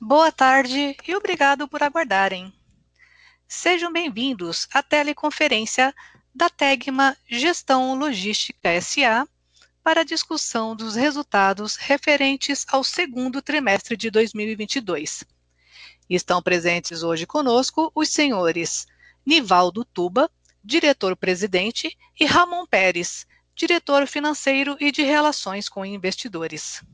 Boa tarde e obrigado por aguardarem. Sejam bem-vindos à teleconferência da Tegma Gestão Logística S.A. para a discussão dos resultados referentes ao segundo trimestre de 2022. Estão presentes hoje conosco os senhores Nivaldo Tuba, diretor-presidente, e Ramon Peres, diretor financeiro e de relações com investidores.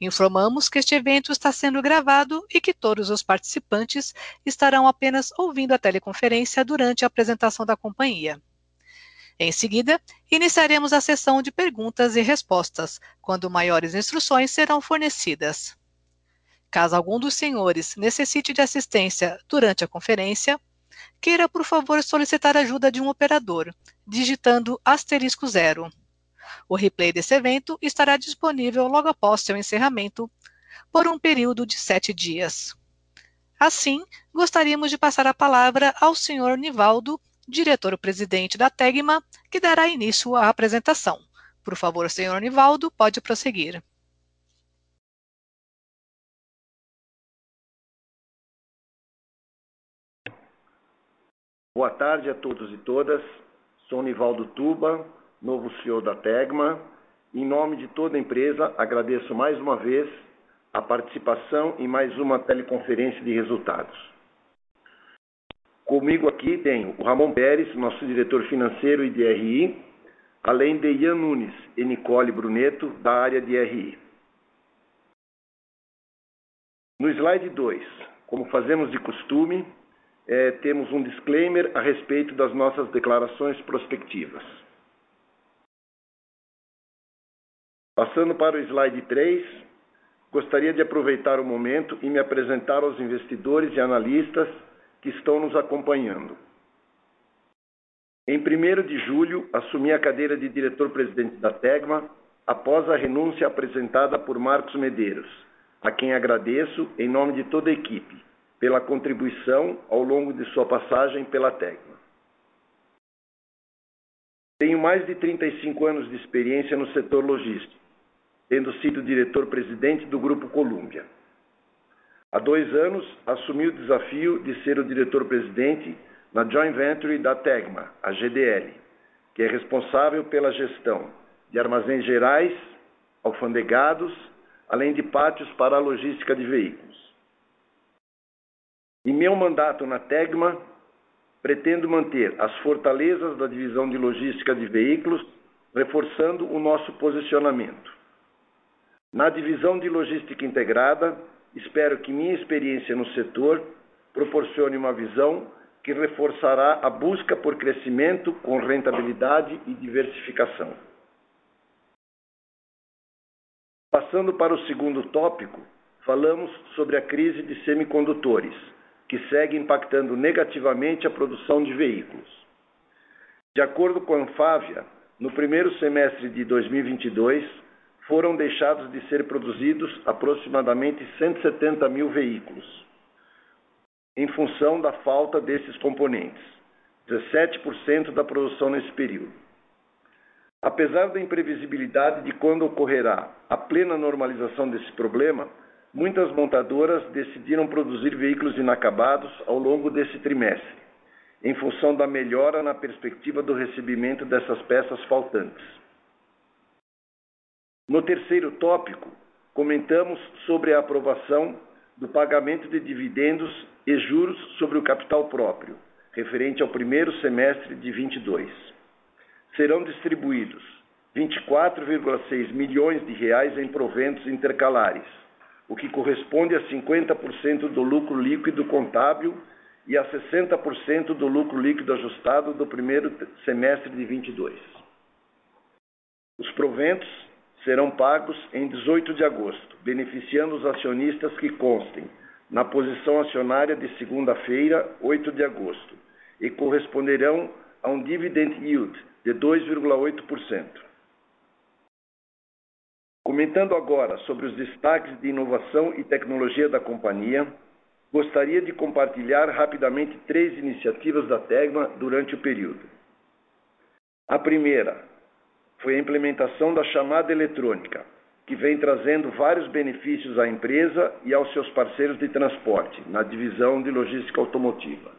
Informamos que este evento está sendo gravado e que todos os participantes estarão apenas ouvindo a teleconferência durante a apresentação da companhia. Em seguida, iniciaremos a sessão de perguntas e respostas, quando maiores instruções serão fornecidas. Caso algum dos senhores necessite de assistência durante a conferência, queira, por favor, solicitar ajuda de um operador, digitando asterisco zero. O replay desse evento estará disponível logo após seu encerramento, por um período de sete dias. Assim, gostaríamos de passar a palavra ao Sr. Nivaldo, diretor-presidente da Tegma, que dará início à apresentação. Por favor, Sr. Nivaldo, pode prosseguir. Boa tarde a todos e todas. Sou Nivaldo Tuba, novo CEO da Tegma. Em nome de toda a empresa, agradeço mais uma vez a participação em mais uma teleconferência de resultados. Comigo aqui tenho o Ramon Peres, nosso diretor financeiro e de RI, além de Ian Nunes e Nicole Bruneto, da área de RI. No slide 2, como fazemos de costume, é, temos um disclaimer a respeito das nossas declarações prospectivas. Passando para o slide 3, gostaria de aproveitar o momento e me apresentar aos investidores e analistas que estão nos acompanhando. Em 1 de julho, assumi a cadeira de diretor-presidente da Tegma após a renúncia apresentada por Marcos Medeiros, a quem agradeço em nome de toda a equipe pela contribuição ao longo de sua passagem pela Tegma. Tenho mais de 35 anos de experiência no setor logístico, tendo sido diretor-presidente do Grupo Colômbia. Há dois anos, assumi o desafio de ser o diretor-presidente na joint venture da Tegma, a GDL, que é responsável pela gestão de armazéns gerais, alfandegados, além de pátios para a logística de veículos. Em meu mandato na Tegma, pretendo manter as fortalezas da divisão de logística de veículos, reforçando o nosso posicionamento. Na divisão de logística integrada, espero que minha experiência no setor proporcione uma visão que reforçará a busca por crescimento com rentabilidade e diversificação. Passando para o segundo tópico, falamos sobre a crise de semicondutores que segue impactando negativamente a produção de veículos. De acordo com a Anfávia, no primeiro semestre de 2022, foram deixados de ser produzidos aproximadamente 170 mil veículos, em função da falta desses componentes, 17% da produção nesse período. Apesar da imprevisibilidade de quando ocorrerá a plena normalização desse problema, muitas montadoras decidiram produzir veículos inacabados ao longo desse trimestre, em função da melhora na perspectiva do recebimento dessas peças faltantes. No terceiro tópico, comentamos sobre a aprovação do pagamento de dividendos e juros sobre o capital próprio, referente ao primeiro semestre de 22. Serão distribuídos 24,6 milhões de reais em proventos intercalares, o que corresponde a 50% do lucro líquido contábil e a 60% do lucro líquido ajustado do primeiro semestre de 22. Os proventos serão pagos em 18 de agosto, beneficiando os acionistas que constem na posição acionária de segunda-feira, 8 de agosto, e corresponderão a um dividend yield de 2,8%. Comentando agora sobre os destaques de inovação e tecnologia da companhia, gostaria de compartilhar rapidamente três iniciativas da Tegma durante o período. A primeira foi a implementação da chamada eletrônica, que vem trazendo vários benefícios à empresa e aos seus parceiros de transporte, na divisão de logística automotiva.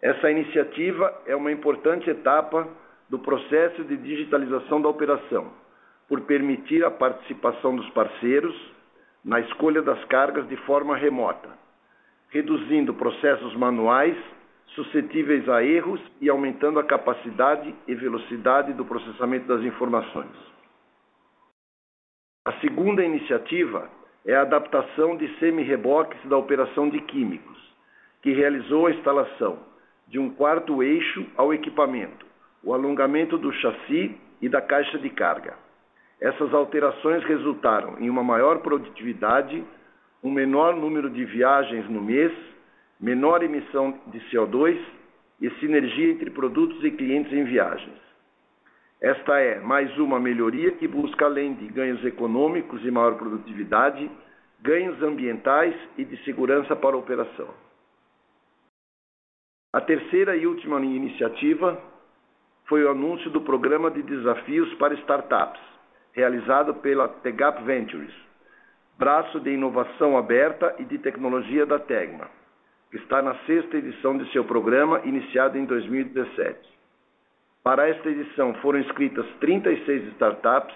Essa iniciativa é uma importante etapa do processo de digitalização da operação, por permitir a participação dos parceiros na escolha das cargas de forma remota, reduzindo processos manuais suscetíveis a erros e aumentando a capacidade e velocidade do processamento das informações. A segunda iniciativa é a adaptação de semi-reboques da operação de químicos, que realizou a instalação de um quarto eixo ao equipamento, o alongamento do chassi e da caixa de carga. Essas alterações resultaram em uma maior produtividade, um menor número de viagens no mês, menor emissão de CO2 e sinergia entre produtos e clientes em viagens. Esta é mais uma melhoria que busca, além de ganhos econômicos e maior produtividade, ganhos ambientais e de segurança para a operação. A terceira e última iniciativa foi o anúncio do programa de desafios para startups, realizado pela Tegap Ventures, braço de inovação aberta e de tecnologia da Tegma, está na sexta edição de seu programa, iniciado em 2017. Para esta edição foram inscritas 36 startups,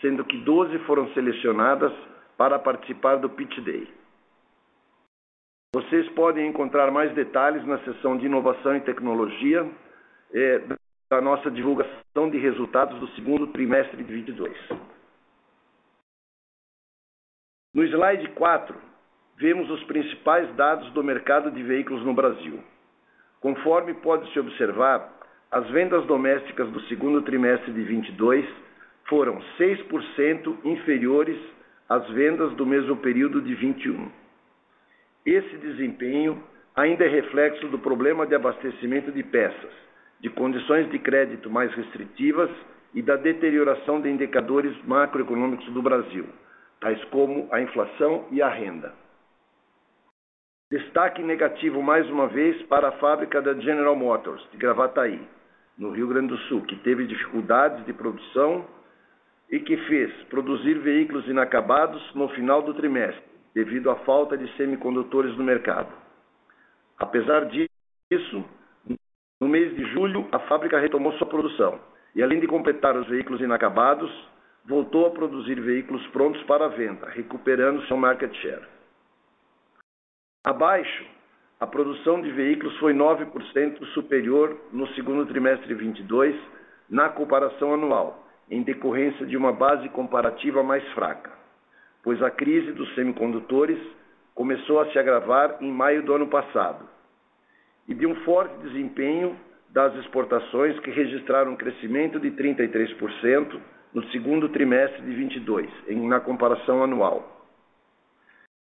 sendo que 12 foram selecionadas para participar do Pitch Day. Vocês podem encontrar mais detalhes na seção de inovação e tecnologia é, da nossa divulgação de resultados do segundo trimestre de 22. No slide 4, vemos os principais dados do mercado de veículos no Brasil. Conforme pode-se observar, as vendas domésticas do segundo trimestre de 22 foram 6% inferiores às vendas do mesmo período de 21. Esse desempenho ainda é reflexo do problema de abastecimento de peças, de condições de crédito mais restritivas e da deterioração de indicadores macroeconômicos do Brasil, tais como a inflação e a renda. Destaque negativo mais uma vez para a fábrica da General Motors, de Gravataí, no Rio Grande do Sul, que teve dificuldades de produção e que fez produzir veículos inacabados no final do trimestre devido à falta de semicondutores no mercado. Apesar disso, no mês de julho, a fábrica retomou sua produção e, além de completar os veículos inacabados, voltou a produzir veículos prontos para venda, recuperando seu market share. Abaixo, a produção de veículos foi 9% superior no segundo trimestre de 22 na comparação anual, em decorrência de uma base comparativa mais fraca pois a crise dos semicondutores começou a se agravar em maio do ano passado, e de um forte desempenho das exportações que registraram um crescimento de 33% no segundo trimestre de 22, em, na comparação anual.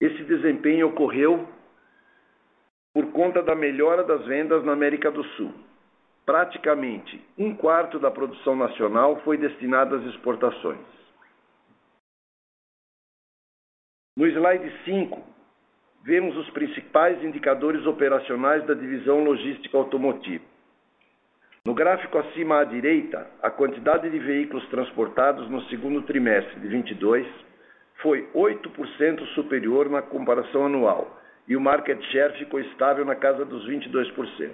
Esse desempenho ocorreu por conta da melhora das vendas na América do Sul. Praticamente um quarto da produção nacional foi destinada às exportações. No slide 5, vemos os principais indicadores operacionais da divisão logística automotiva. No gráfico acima à direita, a quantidade de veículos transportados no segundo trimestre de 22 foi 8% superior na comparação anual e o market share ficou estável na casa dos 22%.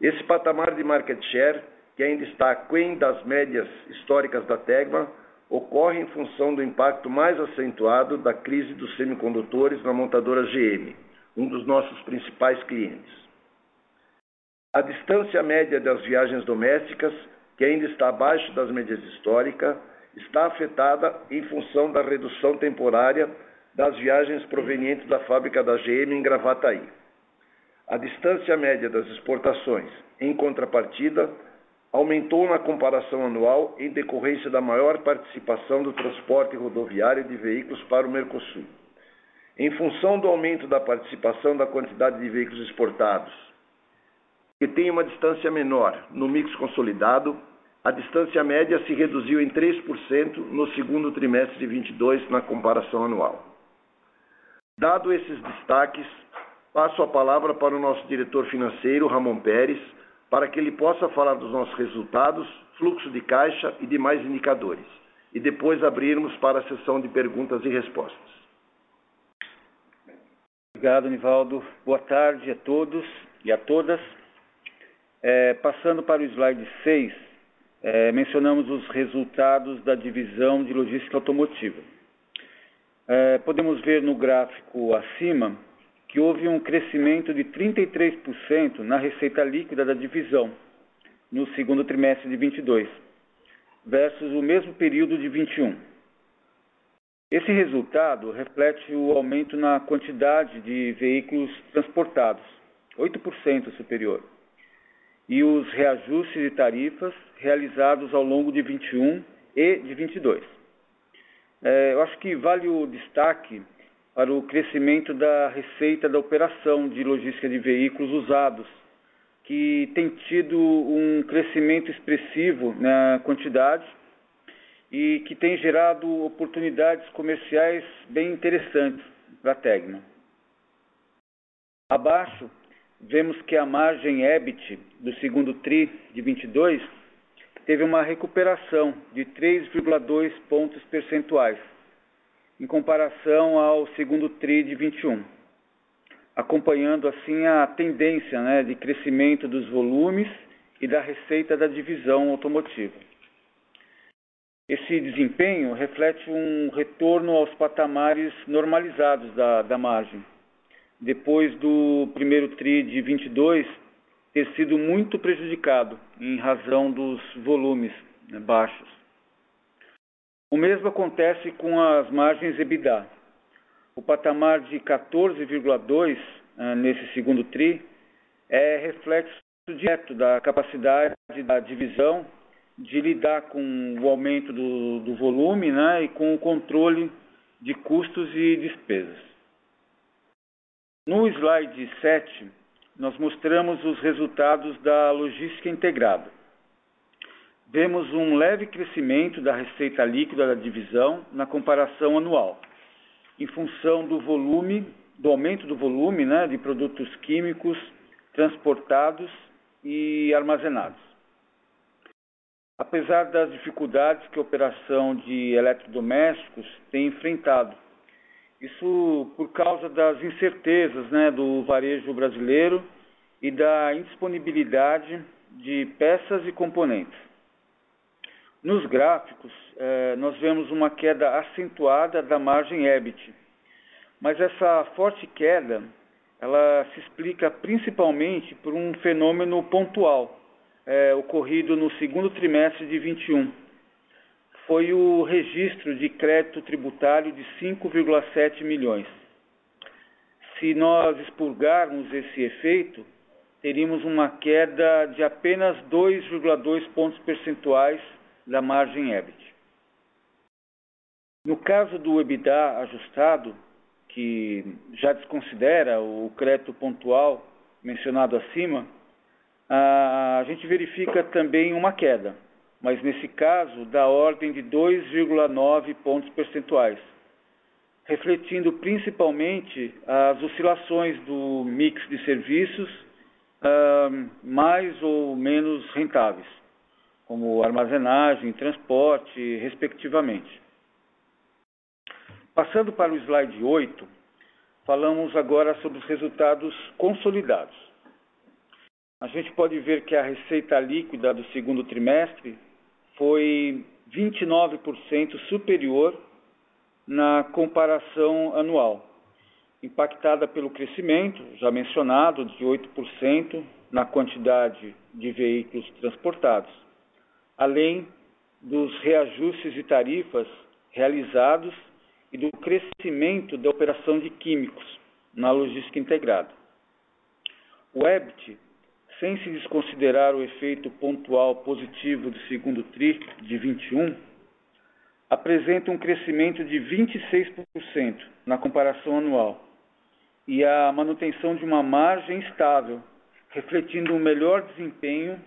Esse patamar de market share, que ainda está aquém das médias históricas da Tegma, ocorre em função do impacto mais acentuado da crise dos semicondutores na montadora GM, um dos nossos principais clientes. A distância média das viagens domésticas, que ainda está abaixo das médias históricas, está afetada em função da redução temporária das viagens provenientes da fábrica da GM em Gravataí. A distância média das exportações, em contrapartida, aumentou na comparação anual em decorrência da maior participação do transporte rodoviário de veículos para o Mercosul. Em função do aumento da participação da quantidade de veículos exportados, que tem uma distância menor no mix consolidado, a distância média se reduziu em 3% no segundo trimestre de 22 na comparação anual. Dado esses destaques, passo a palavra para o nosso diretor financeiro, Ramon Pérez, para que ele possa falar dos nossos resultados, fluxo de caixa e demais indicadores. e depois abrirmos para a sessão de perguntas e respostas. Obrigado, Nivaldo. Boa tarde a todos e a todas. É, passando para o slide 6, é, mencionamos os resultados da divisão de logística automotiva. É, podemos ver no gráfico acima que houve um crescimento de 33% na receita líquida da divisão no segundo trimestre de 22, versus o mesmo período de 21. Esse resultado reflete o aumento na quantidade de veículos transportados, 8% superior, e os reajustes de tarifas realizados ao longo de 21 e de 22. É, eu acho que vale o destaque para o crescimento da receita da operação de logística de veículos usados, que tem tido um crescimento expressivo na quantidade e que tem gerado oportunidades comerciais bem interessantes para a Tegma. Abaixo, vemos que a margem EBIT do segundo TRI de 22 teve uma recuperação de 3,2 pontos percentuais, em comparação ao segundo TRI de 21, acompanhando assim a tendência né, de crescimento dos volumes e da receita da divisão automotiva. Esse desempenho reflete um retorno aos patamares normalizados da, da margem, depois do primeiro TRI de 22 ter sido muito prejudicado em razão dos volumes né, baixos. O mesmo acontece com as margens EBITDA. O patamar de 14,2 uh, nesse segundo TRI é reflexo direto da capacidade da divisão de lidar com o aumento do, do volume né, e com o controle de custos e despesas. No slide 7, nós mostramos os resultados da logística integrada. Vemos um leve crescimento da receita líquida da divisão na comparação anual, em função do volume, do aumento do volume né, de produtos químicos transportados e armazenados. Apesar das dificuldades que a operação de eletrodomésticos tem enfrentado, isso por causa das incertezas né, do varejo brasileiro e da indisponibilidade de peças e componentes. Nos gráficos, eh, nós vemos uma queda acentuada da margem EBIT, mas essa forte queda ela se explica principalmente por um fenômeno pontual é, ocorrido no segundo trimestre de 21. Foi o registro de crédito tributário de 5,7 milhões. Se nós expurgarmos esse efeito, teríamos uma queda de apenas 2,2 pontos percentuais da margem EBIT. No caso do EBITDA ajustado, que já desconsidera o crédito pontual mencionado acima, a gente verifica também uma queda, mas nesse caso da ordem de 2,9 pontos percentuais, refletindo principalmente as oscilações do mix de serviços mais ou menos rentáveis, como armazenagem, transporte, respectivamente. Passando para o slide 8, falamos agora sobre os resultados consolidados a gente pode ver que a receita líquida do segundo trimestre foi 29% superior na comparação anual, impactada pelo crescimento, já mencionado, de 8% na quantidade de veículos transportados, além dos reajustes de tarifas realizados e do crescimento da operação de químicos na logística integrada. O EBIT sem se desconsiderar o efeito pontual positivo do segundo TRI de 21, apresenta um crescimento de 26% na comparação anual e a manutenção de uma margem estável, refletindo um melhor desempenho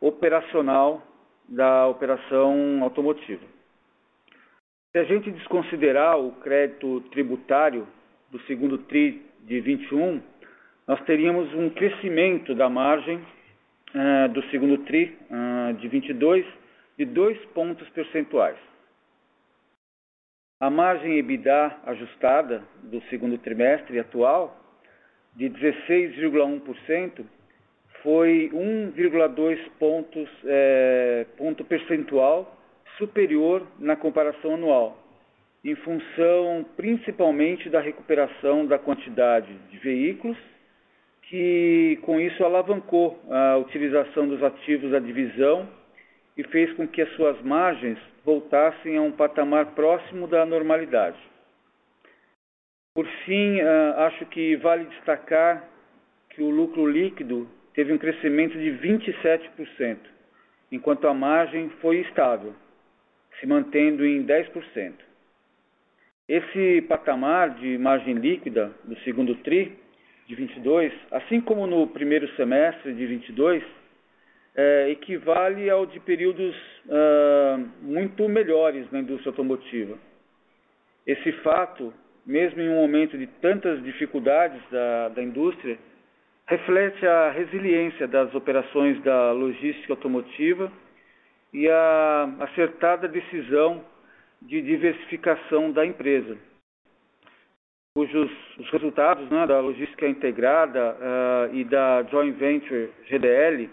operacional da operação automotiva. Se a gente desconsiderar o crédito tributário do segundo TRI de 21, nós teríamos um crescimento da margem uh, do segundo TRI uh, de 22 de 2 pontos percentuais. A margem EBITDA ajustada do segundo trimestre atual, de 16,1%, foi 1,2 pontos é, ponto percentual superior na comparação anual, em função principalmente da recuperação da quantidade de veículos, que com isso alavancou a utilização dos ativos da divisão e fez com que as suas margens voltassem a um patamar próximo da normalidade. Por fim, ah, acho que vale destacar que o lucro líquido teve um crescimento de 27%, enquanto a margem foi estável, se mantendo em 10%. Esse patamar de margem líquida do segundo TRI de 22, assim como no primeiro semestre de 22, é, equivale ao de períodos uh, muito melhores na indústria automotiva. Esse fato, mesmo em um momento de tantas dificuldades da, da indústria, reflete a resiliência das operações da logística automotiva e a acertada decisão de diversificação da empresa, cujos os resultados né, da logística integrada uh, e da joint venture GDL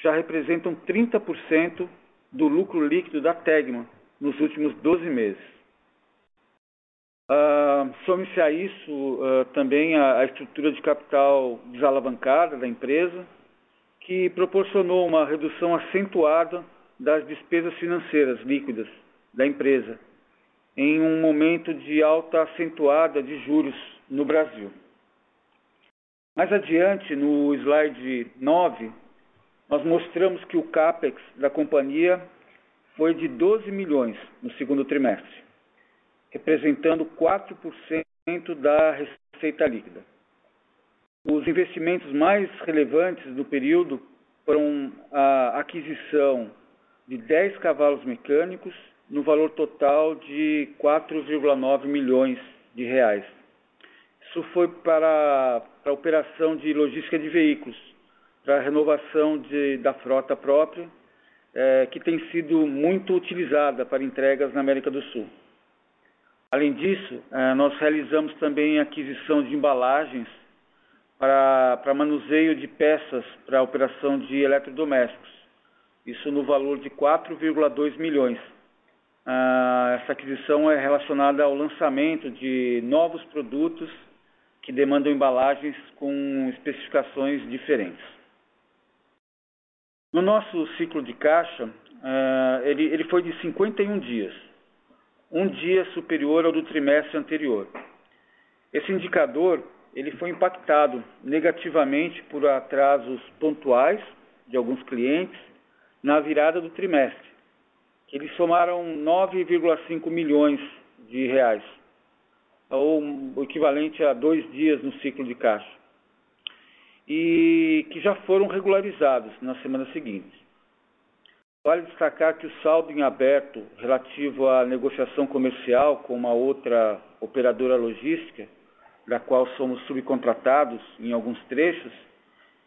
já representam 30% do lucro líquido da Tegma nos últimos 12 meses. Uh, Some-se a isso uh, também a, a, estrutura de capital desalavancada da empresa, que proporcionou uma redução acentuada das despesas financeiras líquidas da empresa, em um momento de alta acentuada de juros no Brasil. Mais adiante, no slide 9, nós mostramos que o CAPEX da companhia foi de 12 milhões no segundo trimestre, representando 4% da receita líquida. Os investimentos mais relevantes do período foram a aquisição de 10 cavalos mecânicos no valor total de 4,9 milhões de reais. Isso foi para, para a operação de logística de veículos, para a renovação de, da frota própria, é, que tem sido muito utilizada para entregas na América do Sul. Além disso, é, nós realizamos também a aquisição de embalagens para, para manuseio de peças para a operação de eletrodomésticos, isso no valor de 4,2 milhões. Ah, essa aquisição é relacionada ao lançamento de novos produtos que demandam embalagens com especificações diferentes. No nosso ciclo de caixa, uh, ele, ele foi de 51 dias, um dia superior ao do trimestre anterior. Esse indicador ele foi impactado negativamente por atrasos pontuais de alguns clientes na virada do trimestre, eles somaram 9,5 milhões de reais, ou o equivalente a dois dias no ciclo de caixa e que já foram regularizados na semana seguinte. Vale destacar que o saldo em aberto relativo à negociação comercial com uma outra operadora logística, da qual somos subcontratados em alguns trechos,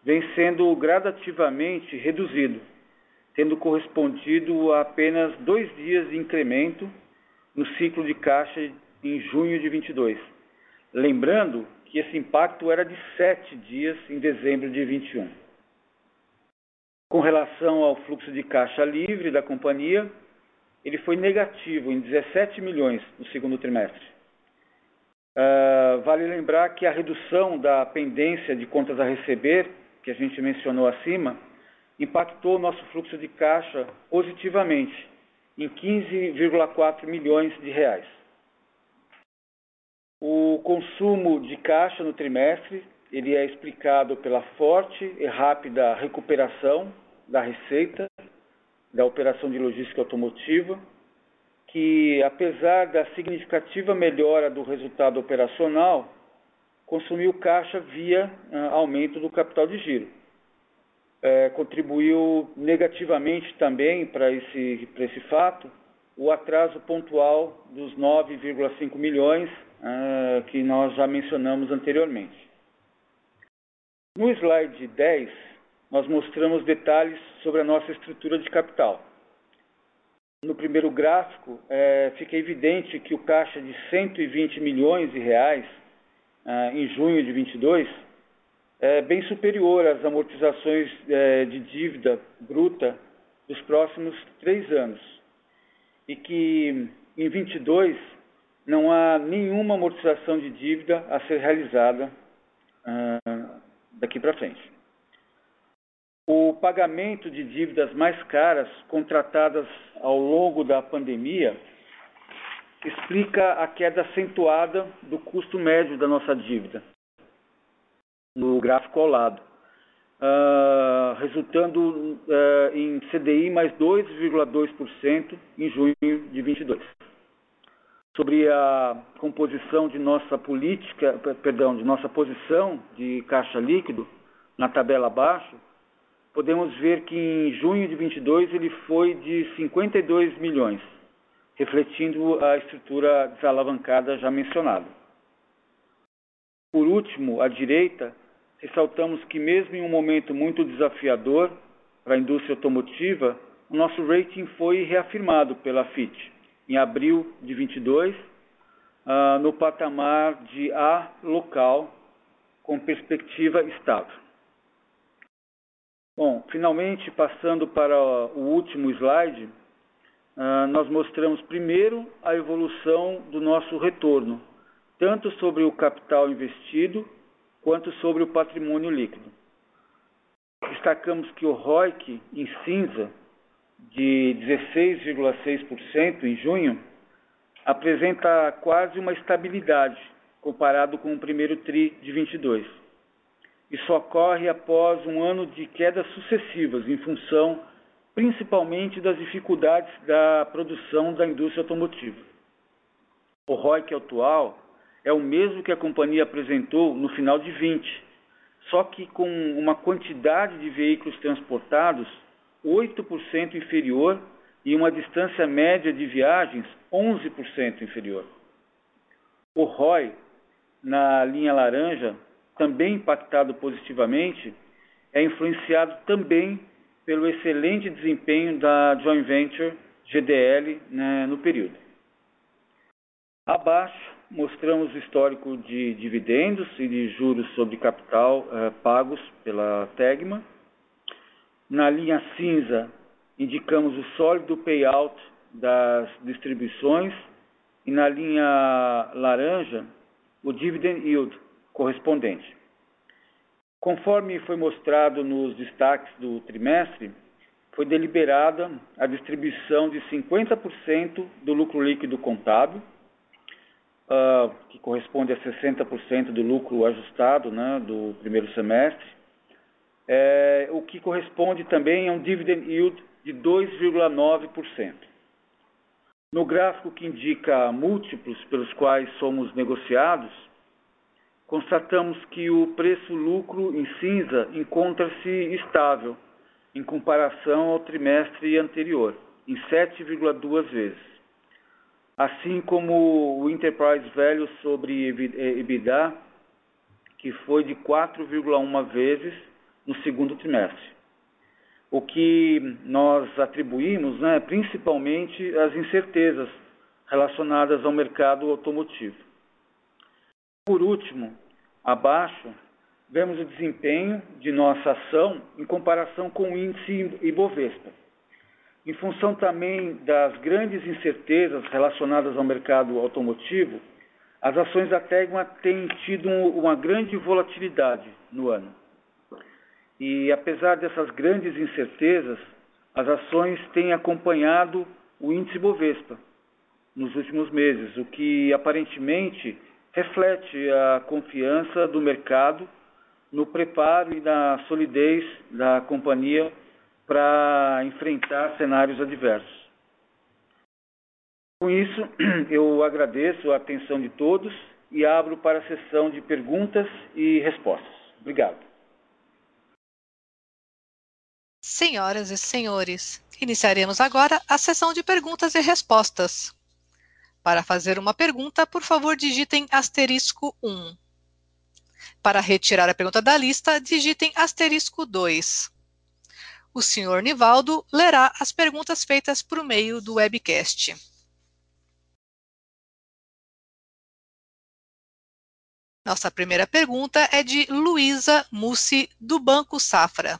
vem sendo gradativamente reduzido, tendo correspondido a apenas dois dias de incremento no ciclo de caixa em junho de 22. Lembrando que esse impacto era de sete dias em dezembro de 21. Com relação ao fluxo de caixa livre da companhia, ele foi negativo em 17 milhões no segundo trimestre. Uh, vale lembrar que a redução da pendência de contas a receber, que a gente mencionou acima, impactou nosso fluxo de caixa positivamente em 15,4 milhões de reais. O consumo de caixa no trimestre ele é explicado pela forte e rápida recuperação da receita da operação de logística automotiva, que apesar da significativa melhora do resultado operacional, consumiu caixa via uh, aumento do capital de giro. É, contribuiu negativamente também para esse, esse fato o atraso pontual dos 9,5 milhões uh, que nós já mencionamos anteriormente. No slide 10, nós mostramos detalhes sobre a nossa estrutura de capital. no primeiro gráfico, é, fica evidente que o caixa de 120 milhões de reais ah, em junho de 22 é bem superior às amortizações é, de dívida bruta dos próximos três anos. E que em 22 não há nenhuma amortização de dívida a ser realizada ah, daqui para frente. O pagamento de dívidas mais caras contratadas ao longo da pandemia explica a queda acentuada do custo médio da nossa dívida, no gráfico ao lado, uh, resultando uh, em CDI mais 2,2% em junho de 22. Sobre a composição de nossa política, perdão, de nossa posição de caixa líquido, na tabela abaixo, podemos ver que em junho de 22 ele foi de 52 milhões, refletindo a estrutura desalavancada já mencionada. Por último, à direita, ressaltamos que mesmo em um momento muito desafiador para a indústria automotiva, o nosso rating foi reafirmado pela FIT em abril de 22, uh, ah, no patamar de A local, com perspectiva estável. Bom, finalmente, passando para o último slide, uh, nós mostramos primeiro a evolução do nosso retorno, tanto sobre o capital investido quanto sobre o patrimônio líquido. Destacamos que o ROIC em cinza, de 16,6% em junho, apresenta quase uma estabilidade comparado com o primeiro TRI de 22 isso ocorre após um ano de quedas sucessivas, em função principalmente das dificuldades da produção da indústria automotiva. O ROIC atual é o mesmo que a companhia apresentou no final de 20, só que com uma quantidade de veículos transportados 8% inferior e uma distância média de viagens 11% inferior. O ROI, na linha laranja, também impactado positivamente, é influenciado também pelo excelente desempenho da joint venture GDL né, no período. Abaixo, mostramos o histórico de dividendos e de juros sobre capital eh, pagos pela Tegma. Na linha cinza, indicamos o sólido payout das distribuições e na linha laranja, o dividend yield, correspondente. Conforme foi mostrado nos destaques do trimestre, foi deliberada a distribuição de 50% do lucro líquido contábil, uh, que corresponde a 60% do lucro ajustado né, do primeiro semestre, é, o que corresponde também a um dividend yield de 2,9%. No gráfico que indica múltiplos pelos quais somos negociados, constatamos que o preço-lucro em cinza encontra-se estável em comparação ao trimestre anterior, em 7,2 vezes. Assim como o Enterprise Value sobre EBITDA, que foi de 4,1 vezes no segundo trimestre. O que nós atribuímos né, principalmente às incertezas relacionadas ao mercado automotivo. Por último, abaixo, vemos o desempenho de nossa ação em comparação com o índice Ibovespa. Em função também das grandes incertezas relacionadas ao mercado automotivo, as ações da Tegma têm tido uma grande volatilidade no ano. E apesar dessas grandes incertezas, as ações têm acompanhado o índice Bovespa nos últimos meses, o que aparentemente reflete a confiança do mercado no preparo e na solidez da companhia para enfrentar cenários adversos. Com isso, eu agradeço a atenção de todos e abro para a sessão de perguntas e respostas. Obrigado. Senhoras e senhores, iniciaremos agora a sessão de perguntas e respostas. Para fazer uma pergunta, por favor, digitem asterisco 1. Para retirar a pergunta da lista, digitem asterisco 2. O senhor Nivaldo lerá as perguntas feitas por meio do webcast. Nossa primeira pergunta é de Luísa Mussi, do Banco Safra.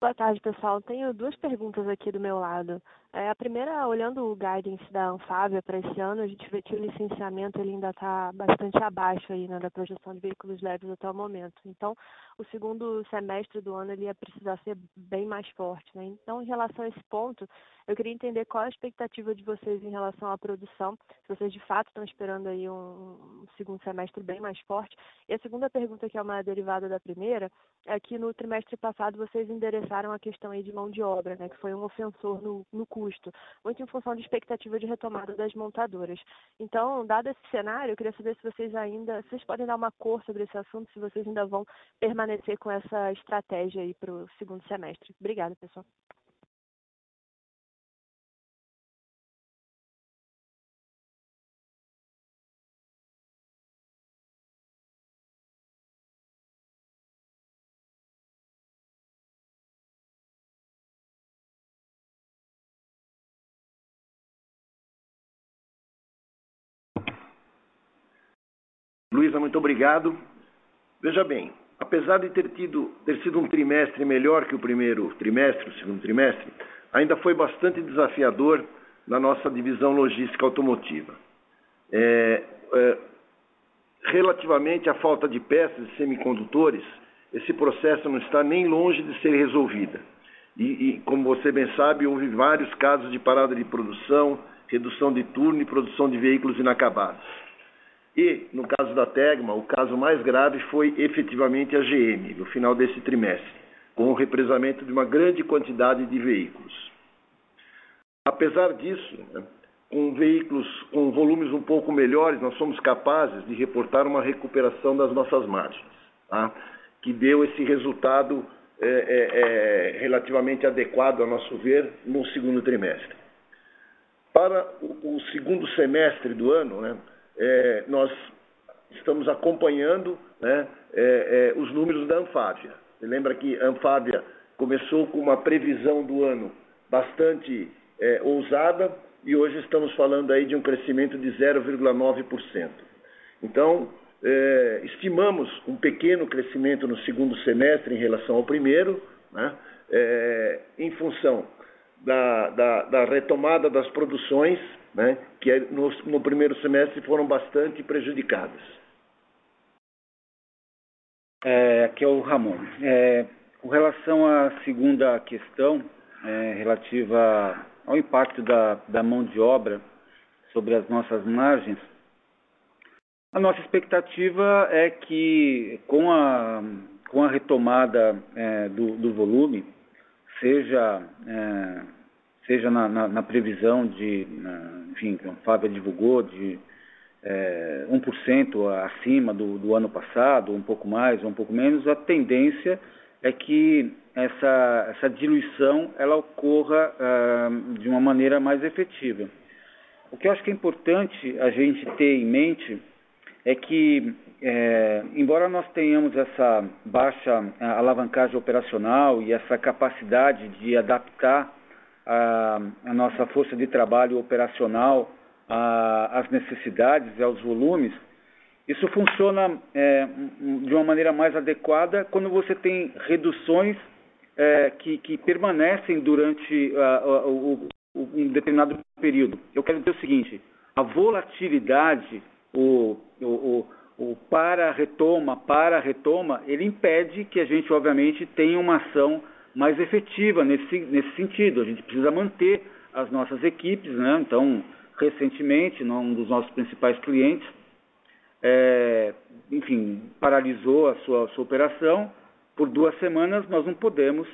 Boa tarde, pessoal. Tenho duas perguntas aqui do meu lado. É, a primeira, olhando o guidance da Anfávia para esse ano, a gente vê que o licenciamento ele ainda está bastante abaixo aí, né, da projeção de veículos leves até o momento. Então, o segundo semestre do ano ele ia precisar ser bem mais forte. Né? Então, em relação a esse ponto, eu queria entender qual a expectativa de vocês em relação à produção, se vocês de fato estão esperando aí um, segundo semestre bem mais forte. E a segunda pergunta, que é uma derivada da primeira, é que no trimestre passado vocês endereçaram a questão aí de mão de obra, né, que foi um ofensor no, no custo muito em função de expectativa de retomada das montadoras. Então, dado esse cenário, eu queria saber se vocês ainda, vocês podem dar uma cor sobre esse assunto, se vocês ainda vão permanecer com essa estratégia aí para o segundo semestre. Obrigada, pessoal. Luísa, muito obrigado. Veja bem, apesar de ter, tido, ter sido um trimestre melhor que o primeiro trimestre, o segundo trimestre, ainda foi bastante desafiador na nossa divisão logística automotiva. É, é, relativamente à falta de peças e semicondutores, esse processo não está nem longe de ser resolvida. E, e, como você bem sabe, houve vários casos de parada de produção, redução de turno e produção de veículos inacabados. E, no caso da Tegma, o caso mais grave foi efetivamente a GM, no final desse trimestre, com o represamento de uma grande quantidade de veículos. Apesar disso, né, com veículos com volumes um pouco melhores, nós somos capazes de reportar uma recuperação das nossas margens, tá? que deu esse resultado é, é, é, relativamente adequado, a nosso ver, no segundo trimestre. Para o, o segundo semestre do ano, né, é, nós estamos acompanhando né, é, é, os números da Anfávia. Você lembra que a Anfávia começou com uma previsão do ano bastante é, ousada e hoje estamos falando aí de um crescimento de 0,9%. Então, é, estimamos um pequeno crescimento no segundo semestre em relação ao primeiro, né, é, em função da, da, da retomada das produções né, que é no, no primeiro semestre foram bastante prejudicadas. É, aqui é o Ramon. É, com relação à segunda questão, é, relativa ao impacto da, da mão de obra sobre as nossas margens, a nossa expectativa é que com a, com a retomada é, do, do, volume, seja é, seja na, na, na previsão de, na, enfim, que o Fábio divulgou, de é, 1% acima do, do ano passado, um pouco mais ou um pouco menos, a tendência é que essa, essa diluição ela ocorra uh, de uma maneira mais efetiva. O que eu acho que é importante a gente ter em mente é que, é, embora nós tenhamos essa baixa alavancagem operacional e essa capacidade de adaptar a, a nossa força de trabalho operacional às necessidades e aos volumes, isso funciona é, de uma maneira mais adequada quando você tem reduções é, que, que, permanecem durante uh, o, o, um determinado período. Eu quero dizer o seguinte: a volatilidade, o, o, o para-retoma, para-retoma, ele impede que a gente, obviamente, tenha uma ação mais efetiva nesse, nesse sentido. A gente precisa manter as nossas equipes, né? Então, recentemente, um dos nossos principais clientes, é, enfim, paralisou a sua, sua operação. Por duas semanas, nós não podemos,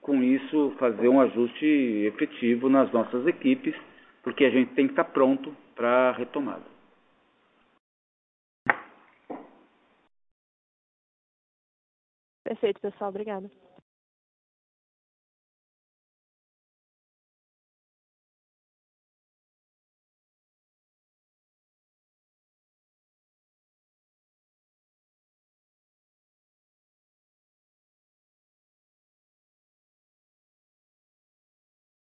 com isso, fazer um ajuste efetivo nas nossas equipes, porque a gente tem que estar pronto para a retomada. Perfeito, pessoal. Obrigada.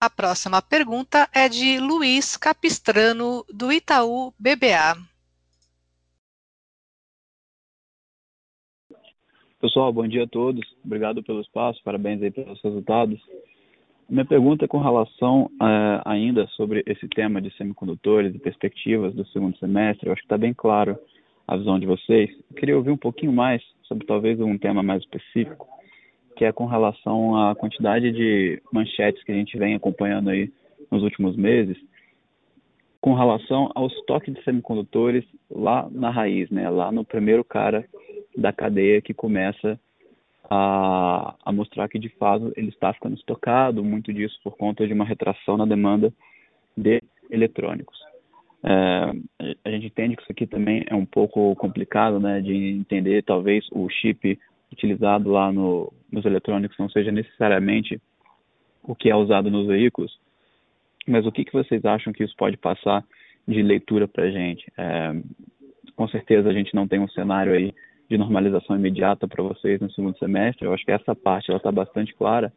A próxima pergunta é de Luiz Capistrano, do Itaú BBA. Pessoal, bom dia a todos. Obrigado pelo espaço, parabéns aí pelos resultados. Minha pergunta é com relação uh, ainda sobre esse tema de semicondutores e perspectivas do segundo semestre. Eu acho que está bem claro a visão de vocês. Eu queria ouvir um pouquinho mais sobre talvez um tema mais específico, que é com relação à quantidade de manchetes que a gente vem acompanhando aí nos últimos meses, com relação ao estoque de semicondutores lá na raiz, né, lá no primeiro cara da cadeia que começa a, a mostrar que de fato ele está ficando estocado, muito disso por conta de uma retração na demanda de eletrônicos. É, a gente entende que isso aqui também é um pouco complicado, né, de entender talvez o chip utilizado lá no, nos eletrônicos não seja necessariamente o que é usado nos veículos, mas o que, que vocês acham que isso pode passar de leitura para a gente? É, com certeza a gente não tem um cenário aí de normalização imediata para vocês no segundo semestre. Eu acho que essa parte está bastante clara,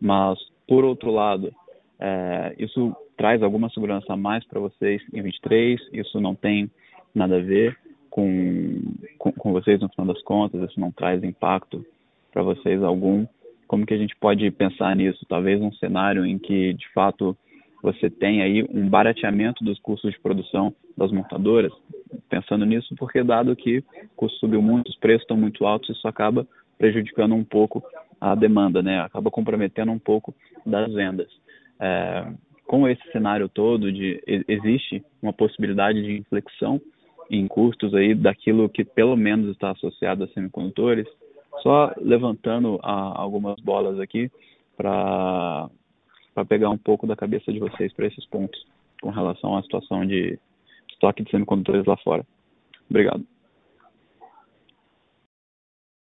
mas por outro lado, é, isso traz alguma segurança a mais para vocês em 23. Isso não tem nada a ver com, com, com vocês no final das contas. Isso não traz impacto para vocês algum. Como que a gente pode pensar nisso? Talvez um cenário em que de fato você tem aí um barateamento dos custos de produção das montadoras, pensando nisso, porque dado que o custo subiu muito, os preços estão muito altos, isso acaba prejudicando um pouco a demanda, né? Acaba comprometendo um pouco das vendas. É, com esse cenário todo, de, existe uma possibilidade de inflexão em custos aí daquilo que pelo menos está associado a semicondutores. Só levantando a, algumas bolas aqui para para pegar um pouco da cabeça de vocês para esses pontos com relação à situação de estoque de semicondutores lá fora. Obrigado.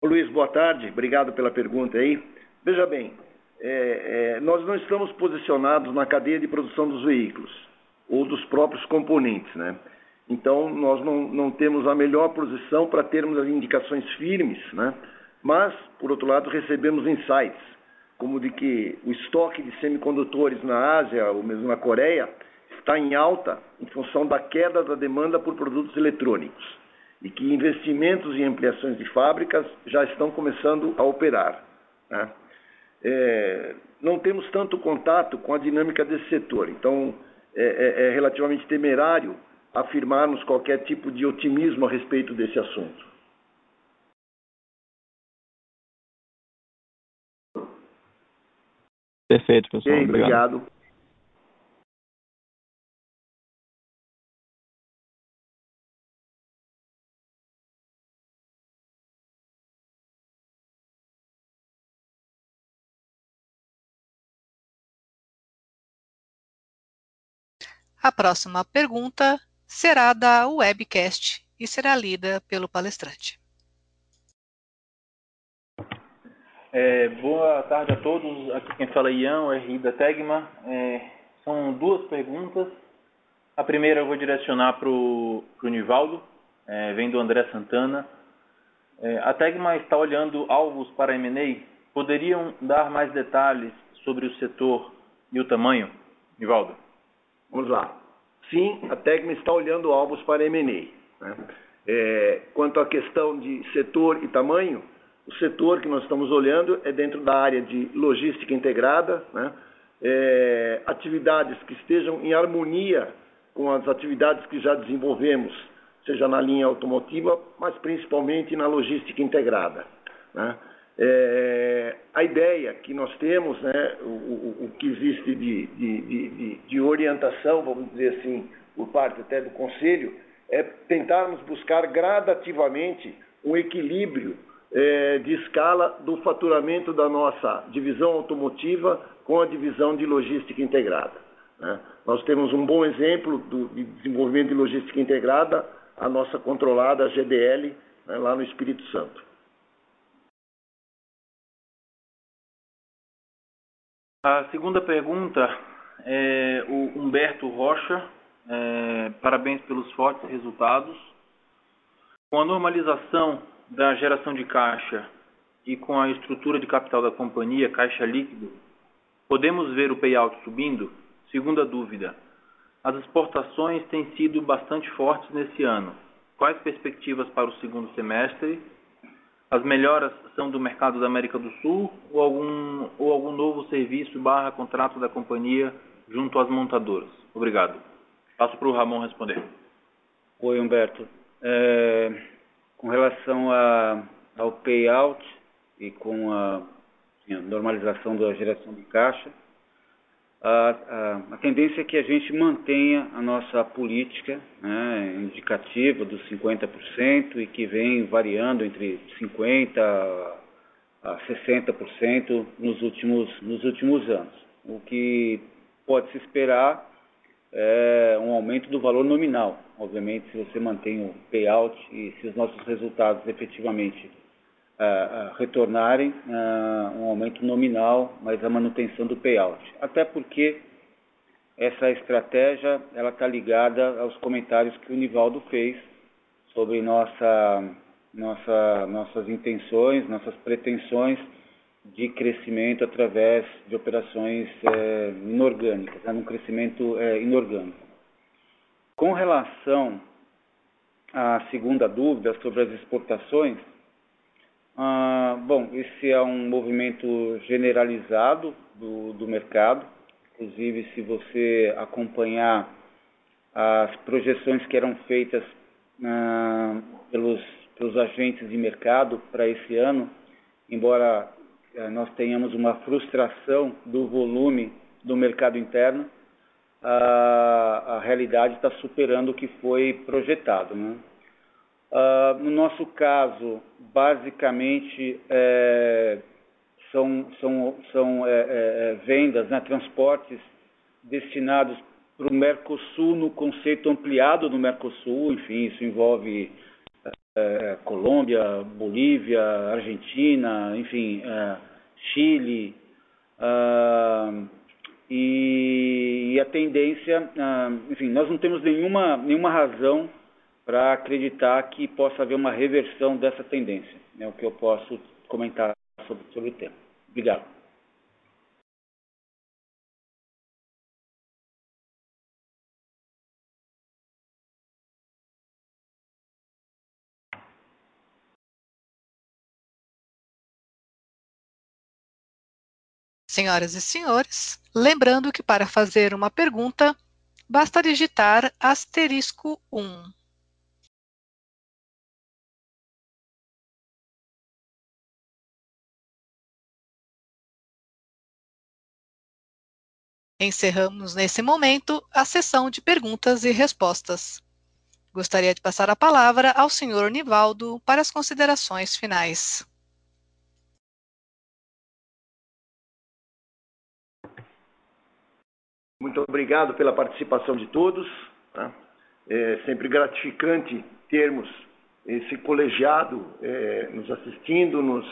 Luiz, boa tarde. Obrigado pela pergunta aí. Veja bem, é, é, nós não estamos posicionados na cadeia de produção dos veículos ou dos próprios componentes, né? Então, nós não, não temos a melhor posição para termos as indicações firmes, né? Mas, por outro lado, recebemos insights como de que o estoque de semicondutores na Ásia ou mesmo na Coreia está em alta em função da queda da demanda por produtos eletrônicos e que investimentos em ampliações de fábricas já estão começando a operar. Né? É, não temos tanto contato com a dinâmica desse setor, então é, é, é relativamente temerário afirmarmos qualquer tipo de otimismo a respeito desse assunto. Perfeito, pessoal. Okay, obrigado. obrigado. A próxima pergunta será da webcast e será lida pelo palestrante. É, boa tarde a todos. Aqui quem fala é Ian, o RI da Tegma. É, são duas perguntas. A primeira eu vou direcionar para o Nivaldo, é, vem do André Santana. É, a Tegma está olhando alvos para M&A. Poderiam dar mais detalhes sobre o setor e o tamanho, Nivaldo? Vamos lá. Sim, a Tegma está olhando alvos para M&A. Né? É, quanto à questão de setor e tamanho, o setor que nós estamos olhando é dentro da área de logística integrada, né? é, atividades que estejam em harmonia com as atividades que já desenvolvemos, seja na linha automotiva, mas principalmente na logística integrada. Né? É, a ideia que nós temos, né, o, o, o que existe de, de, de, de, orientação, vamos dizer assim, por parte até do Conselho, é tentarmos buscar gradativamente um equilíbrio é, de escala do faturamento da nossa divisão automotiva com a divisão de logística integrada. Né? Nós temos um bom exemplo do, de desenvolvimento de logística integrada, a nossa controlada GDL, né, lá no Espírito Santo. A segunda pergunta é o Humberto Rocha. É, parabéns pelos fortes resultados. Com a normalização da geração de caixa e com a estrutura de capital da companhia, caixa líquido, Podemos ver o payout subindo? Segunda dúvida. As exportações têm sido bastante fortes nesse ano. Quais perspectivas para o segundo semestre? As melhoras são do mercado da América do Sul ou algum, ou algum novo serviço barra contrato da companhia junto às montadoras? Obrigado. Passo para o Ramon responder. Oi, Humberto. É, com relação a, ao payout e com a, a normalização da geração de caixa, a, a, tendência é que a gente mantenha a nossa política né, indicativa dos 50% e que vem variando entre 50% a 60% nos últimos, nos últimos anos. O que pode se esperar é um aumento do valor nominal. Obviamente, se você mantém o payout e se os nossos resultados efetivamente uh, retornarem, uh, um aumento nominal, mas a manutenção do payout. Até porque essa estratégia ela está ligada aos comentários que o Nivaldo fez sobre nossa, nossa, nossas intenções, nossas pretensões de crescimento através de operações é, inorgânicas, né, um crescimento é, inorgânico. Com relação à segunda dúvida sobre as exportações, ah, bom, esse é um movimento generalizado do, do mercado. Inclusive, se você acompanhar as projeções que eram feitas ah, pelos, pelos agentes de mercado para esse ano, embora ah, nós tenhamos uma frustração do volume do mercado interno, a, a realidade está superando o que foi projetado. Né? Uh, no nosso caso, basicamente, é, são, são, são é, é, é vendas, né, transportes destinados para o Mercosul no conceito ampliado do Mercosul, enfim, isso envolve é, Colômbia, Bolívia, Argentina, enfim, é, Chile, uh, e, e, a tendência, uh, enfim, nós não temos nenhuma, nenhuma razão para acreditar que possa haver uma reversão dessa tendência. É o que eu posso comentar sobre, sobre o tema. Obrigado. Senhoras e senhores, lembrando que para fazer uma pergunta, basta digitar asterisco 1. Encerramos nesse momento a sessão de perguntas e respostas. Gostaria de passar a palavra ao senhor Nivaldo para as considerações finais. Muito obrigado pela participação de todos. Tá? É sempre gratificante termos esse colegiado é, nos assistindo, nos,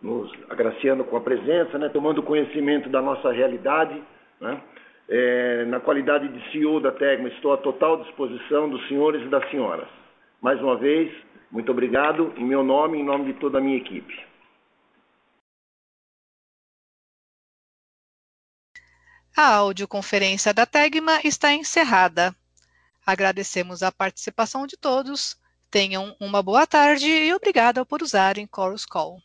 nos agraciando com a presença, né? tomando conhecimento da nossa realidade né? É, na qualidade de CEO da Tegma, estou à total disposição dos senhores e das senhoras. Mais uma vez, muito obrigado, em meu nome e em nome de toda a minha equipe. A audioconferência da Tegma está encerrada. Agradecemos a participação de todos. Tenham uma boa tarde e obrigada por usarem Chorus Call.